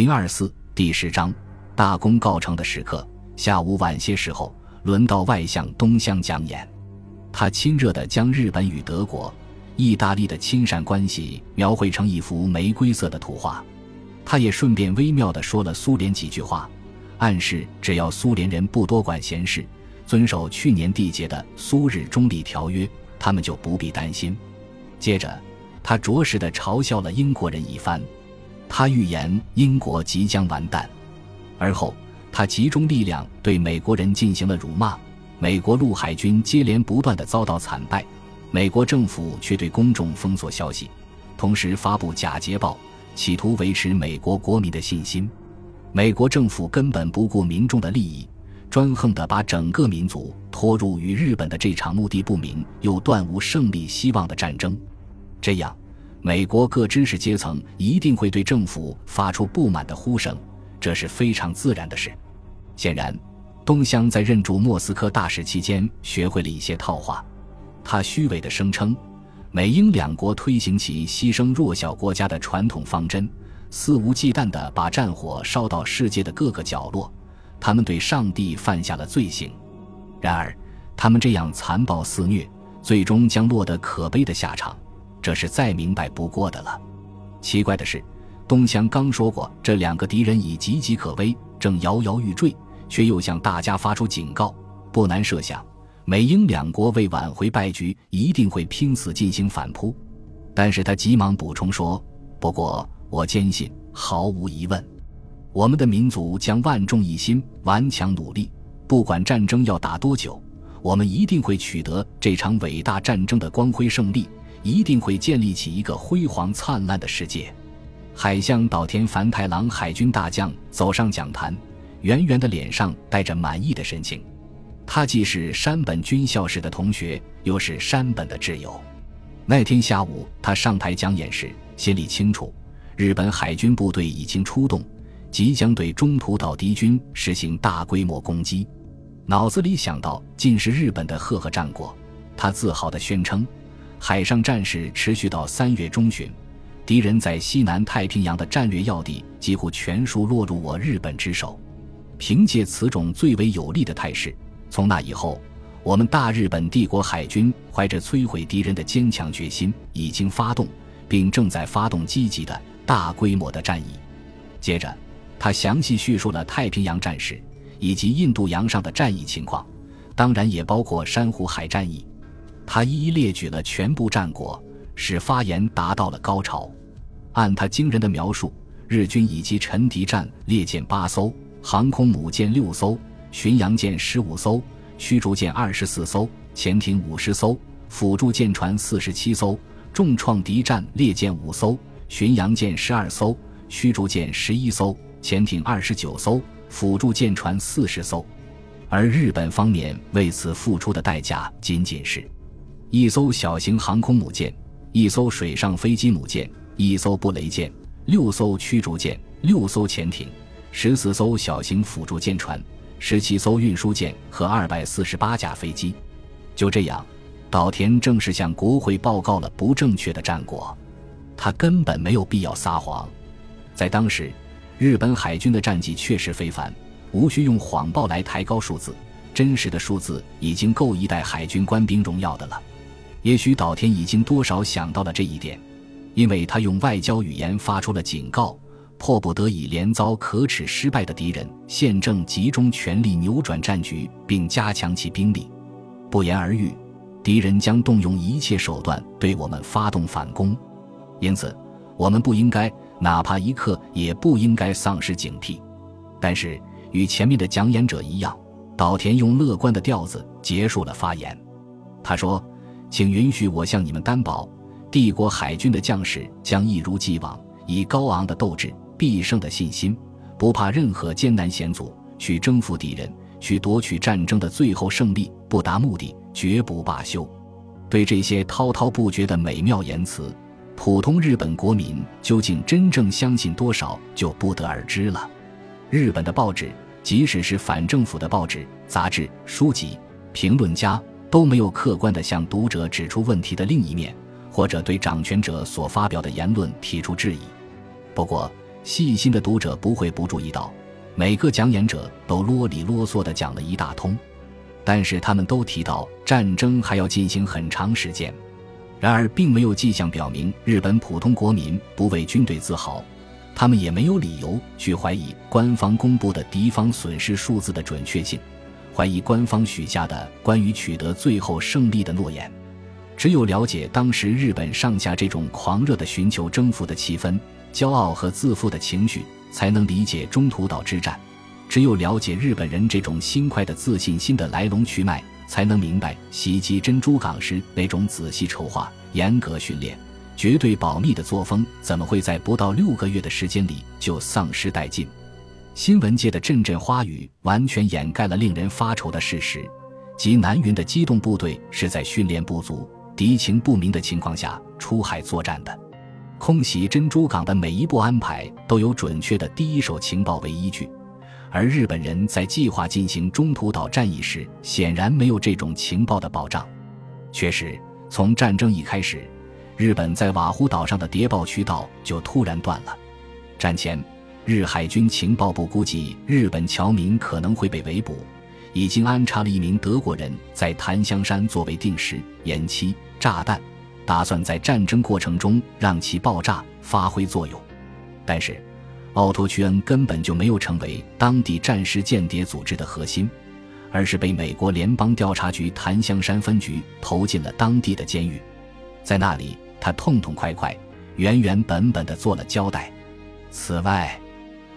零二四第十章大功告成的时刻。下午晚些时候，轮到外相东乡讲演，他亲热地将日本与德国、意大利的亲善关系描绘成一幅玫瑰色的图画。他也顺便微妙地说了苏联几句话，暗示只要苏联人不多管闲事，遵守去年缔结的苏日中立条约，他们就不必担心。接着，他着实地嘲笑了英国人一番。他预言英国即将完蛋，而后他集中力量对美国人进行了辱骂。美国陆海军接连不断的遭到惨败，美国政府却对公众封锁消息，同时发布假捷报，企图维持美国国民的信心。美国政府根本不顾民众的利益，专横的把整个民族拖入与日本的这场目的不明又断无胜利希望的战争。这样。美国各知识阶层一定会对政府发出不满的呼声，这是非常自然的事。显然，东乡在任驻莫斯科大使期间学会了一些套话。他虚伪地声称，美英两国推行其牺牲弱小国家的传统方针，肆无忌惮地把战火烧到世界的各个角落。他们对上帝犯下了罪行。然而，他们这样残暴肆虐，最终将落得可悲的下场。这是再明白不过的了。奇怪的是，东乡刚说过这两个敌人已岌岌可危，正摇摇欲坠，却又向大家发出警告。不难设想，美英两国为挽回败局，一定会拼死进行反扑。但是他急忙补充说：“不过，我坚信，毫无疑问，我们的民族将万众一心，顽强努力，不管战争要打多久，我们一定会取得这场伟大战争的光辉胜利。”一定会建立起一个辉煌灿烂的世界。海相岛田繁太郎海军大将走上讲坛，圆圆的脸上带着满意的神情。他既是山本军校时的同学，又是山本的挚友。那天下午，他上台讲演时，心里清楚，日本海军部队已经出动，即将对中途岛敌军实行大规模攻击。脑子里想到尽是日本的赫赫战果，他自豪地宣称。海上战事持续到三月中旬，敌人在西南太平洋的战略要地几乎全数落入我日本之手。凭借此种最为有利的态势，从那以后，我们大日本帝国海军怀着摧毁敌人的坚强决心，已经发动，并正在发动积极的大规模的战役。接着，他详细叙述了太平洋战事以及印度洋上的战役情况，当然也包括珊瑚海战役。他一一列举了全部战果，使发言达到了高潮。按他惊人的描述，日军以及沉敌战列舰八艘，航空母舰六艘，巡洋舰十五艘，驱逐舰二十四艘，潜艇五十艘，辅助舰船四十七艘，重创敌战列舰五艘，巡洋舰十二艘，驱逐舰十一艘，潜艇二十九艘，辅助舰船四十艘。而日本方面为此付出的代价仅仅是。一艘小型航空母舰，一艘水上飞机母舰，一艘布雷舰，六艘驱逐舰，六艘潜艇，十四艘小型辅助舰船，十七艘运输舰和二百四十八架飞机。就这样，岛田正式向国会报告了不正确的战果。他根本没有必要撒谎。在当时，日本海军的战绩确实非凡，无需用谎报来抬高数字。真实的数字已经够一代海军官兵荣耀的了。也许岛田已经多少想到了这一点，因为他用外交语言发出了警告：迫不得已，连遭可耻失败的敌人，现正集中全力扭转战局，并加强其兵力。不言而喻，敌人将动用一切手段对我们发动反攻。因此，我们不应该，哪怕一刻也不应该丧失警惕。但是，与前面的讲演者一样，岛田用乐观的调子结束了发言。他说。请允许我向你们担保，帝国海军的将士将一如既往，以高昂的斗志、必胜的信心，不怕任何艰难险阻，去征服敌人，去夺取战争的最后胜利，不达目的绝不罢休。对这些滔滔不绝的美妙言辞，普通日本国民究竟真正相信多少，就不得而知了。日本的报纸，即使是反政府的报纸、杂志、书籍、评论家。都没有客观地向读者指出问题的另一面，或者对掌权者所发表的言论提出质疑。不过，细心的读者不会不注意到，每个讲演者都啰里啰嗦地讲了一大通，但是他们都提到战争还要进行很长时间。然而，并没有迹象表明日本普通国民不为军队自豪，他们也没有理由去怀疑官方公布的敌方损失数字的准确性，怀疑官方许下的关于取得最后胜利的诺言。只有了解当时日本上下这种狂热的寻求征服的气氛、骄傲和自负的情绪，才能理解中途岛之战；只有了解日本人这种轻快的自信心的来龙去脉。才能明白袭击珍珠港时那种仔细筹划、严格训练、绝对保密的作风，怎么会在不到六个月的时间里就丧失殆尽？新闻界的阵阵花语完全掩盖了令人发愁的事实，即南云的机动部队是在训练不足、敌情不明的情况下出海作战的。空袭珍珠港的每一步安排都有准确的第一手情报为依据。而日本人在计划进行中途岛战役时，显然没有这种情报的保障。确实，从战争一开始，日本在瓦胡岛上的谍报渠道就突然断了。战前，日海军情报部估计日本侨民可能会被围捕，已经安插了一名德国人在檀香山作为定时延期炸弹，打算在战争过程中让其爆炸发挥作用。但是。奥托·屈恩根本就没有成为当地战时间谍组织的核心，而是被美国联邦调查局檀香山分局投进了当地的监狱，在那里，他痛痛快快、原原本本的做了交代。此外，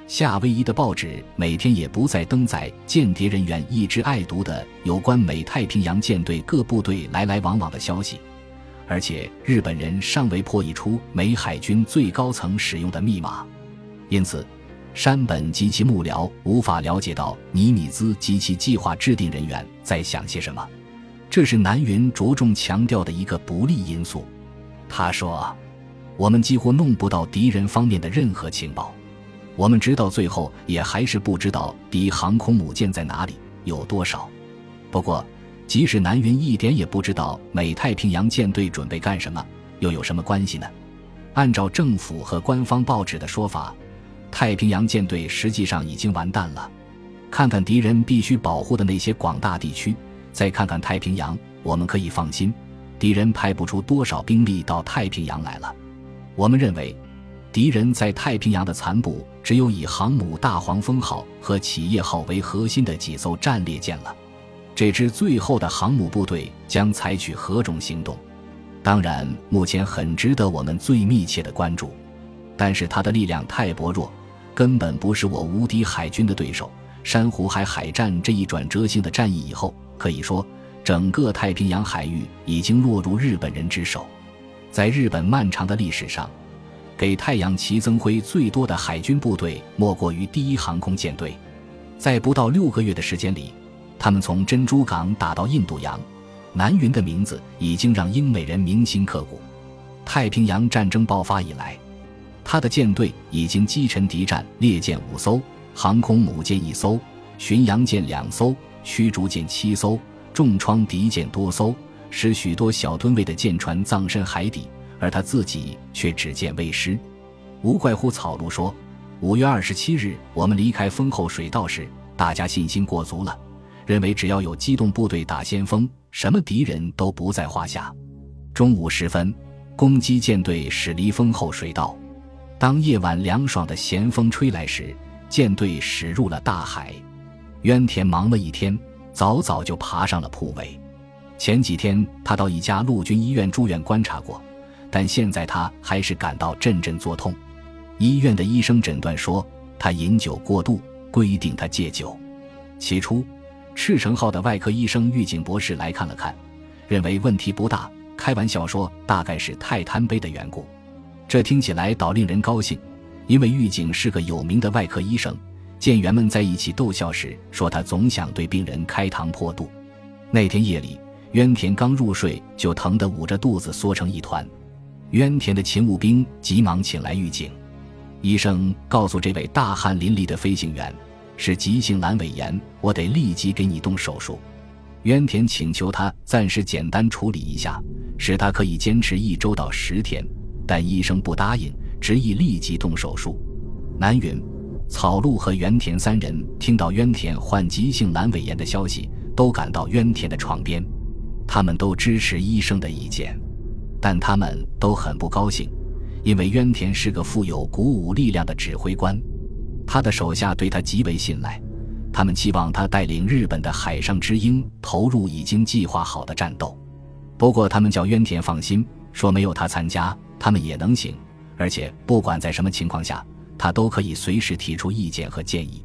夏威夷的报纸每天也不再登载间谍人员一直爱读的有关美太平洋舰队各部队来来往往的消息，而且日本人尚未破译出美海军最高层使用的密码。因此，山本及其幕僚无法了解到尼米兹及其计划制定人员在想些什么，这是南云着重强调的一个不利因素。他说：“我们几乎弄不到敌人方面的任何情报，我们直到最后也还是不知道敌航空母舰在哪里，有多少。不过，即使南云一点也不知道美太平洋舰队准备干什么，又有什么关系呢？按照政府和官方报纸的说法。”太平洋舰队实际上已经完蛋了。看看敌人必须保护的那些广大地区，再看看太平洋，我们可以放心，敌人派不出多少兵力到太平洋来了。我们认为，敌人在太平洋的残部只有以航母大黄蜂号和企业号为核心的几艘战列舰了。这支最后的航母部队将采取何种行动？当然，目前很值得我们最密切的关注，但是它的力量太薄弱。根本不是我无敌海军的对手。珊瑚海海战这一转折性的战役以后，可以说整个太平洋海域已经落入日本人之手。在日本漫长的历史上，给太阳旗增辉最多的海军部队莫过于第一航空舰队。在不到六个月的时间里，他们从珍珠港打到印度洋，南云的名字已经让英美人铭心刻骨。太平洋战争爆发以来。他的舰队已经击沉敌战列舰五艘，航空母舰一艘，巡洋舰两艘，驱逐舰七艘，重创敌舰多艘，使许多小吨位的舰船葬身海底，而他自己却只见未失。无怪乎草鹿说：“五月二十七日，我们离开丰后水道时，大家信心过足了，认为只要有机动部队打先锋，什么敌人都不在话下。”中午时分，攻击舰队驶离丰后水道。当夜晚凉爽的咸风吹来时，舰队驶入了大海。渊田忙了一天，早早就爬上了铺位。前几天他到一家陆军医院住院观察过，但现在他还是感到阵阵作痛。医院的医生诊断说他饮酒过度，规定他戒酒。起初，赤城号的外科医生狱警博士来看了看，认为问题不大，开玩笑说大概是太贪杯的缘故。这听起来倒令人高兴，因为狱警是个有名的外科医生。舰员们在一起逗笑时说，他总想对病人开膛破肚。那天夜里，渊田刚入睡就疼得捂着肚子缩成一团。渊田的勤务兵急忙请来狱警。医生告诉这位大汗淋漓的飞行员：“是急性阑尾炎，我得立即给你动手术。”渊田请求他暂时简单处理一下，使他可以坚持一周到十天。但医生不答应，执意立即动手术。南云、草鹿和原田三人听到渊田患急性阑尾炎的消息，都赶到渊田的床边。他们都支持医生的意见，但他们都很不高兴，因为渊田是个富有鼓舞力量的指挥官，他的手下对他极为信赖，他们期望他带领日本的海上之鹰投入已经计划好的战斗。不过，他们叫渊田放心，说没有他参加，他们也能行，而且不管在什么情况下，他都可以随时提出意见和建议。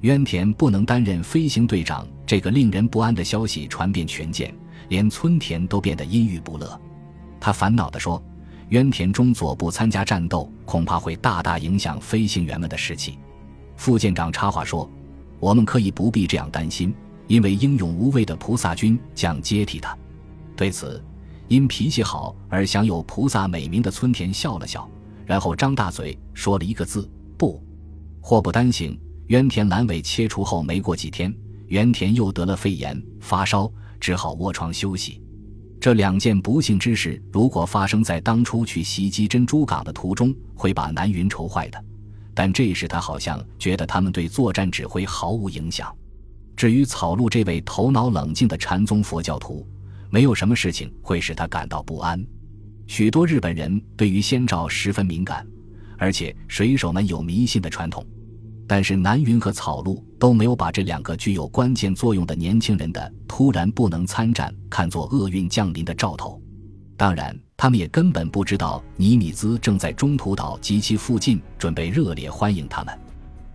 渊田不能担任飞行队长，这个令人不安的消息传遍全舰。连村田都变得阴郁不乐，他烦恼地说：“渊田中佐不参加战斗，恐怕会大大影响飞行员们的士气。”副舰长插话说：“我们可以不必这样担心，因为英勇无畏的菩萨军将接替他。”对此，因脾气好而享有菩萨美名的村田笑了笑，然后张大嘴说了一个字：“不。”祸不单行，渊田阑尾切除后没过几天，渊田又得了肺炎，发烧。只好卧床休息。这两件不幸之事，如果发生在当初去袭击珍珠港的途中，会把南云愁坏的。但这时他好像觉得他们对作战指挥毫无影响。至于草鹿这位头脑冷静的禅宗佛教徒，没有什么事情会使他感到不安。许多日本人对于先兆十分敏感，而且水手们有迷信的传统。但是南云和草鹿都没有把这两个具有关键作用的年轻人的突然不能参战看作厄运降临的兆头。当然，他们也根本不知道尼米兹正在中途岛及其附近准备热烈欢迎他们。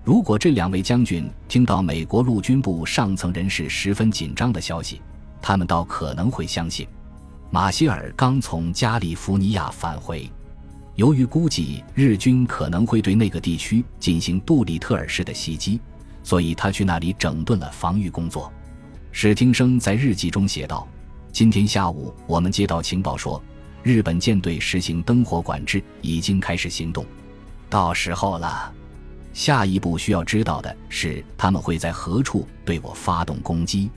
如果这两位将军听到美国陆军部上层人士十分紧张的消息，他们倒可能会相信。马歇尔刚从加利福尼亚返回。由于估计日军可能会对那个地区进行杜里特尔式的袭击，所以他去那里整顿了防御工作。史汀生在日记中写道：“今天下午，我们接到情报说，日本舰队实行灯火管制，已经开始行动。到时候了，下一步需要知道的是他们会在何处对我发动攻击。”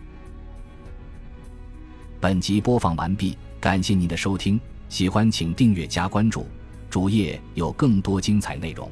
本集播放完毕，感谢您的收听，喜欢请订阅加关注。主页有更多精彩内容。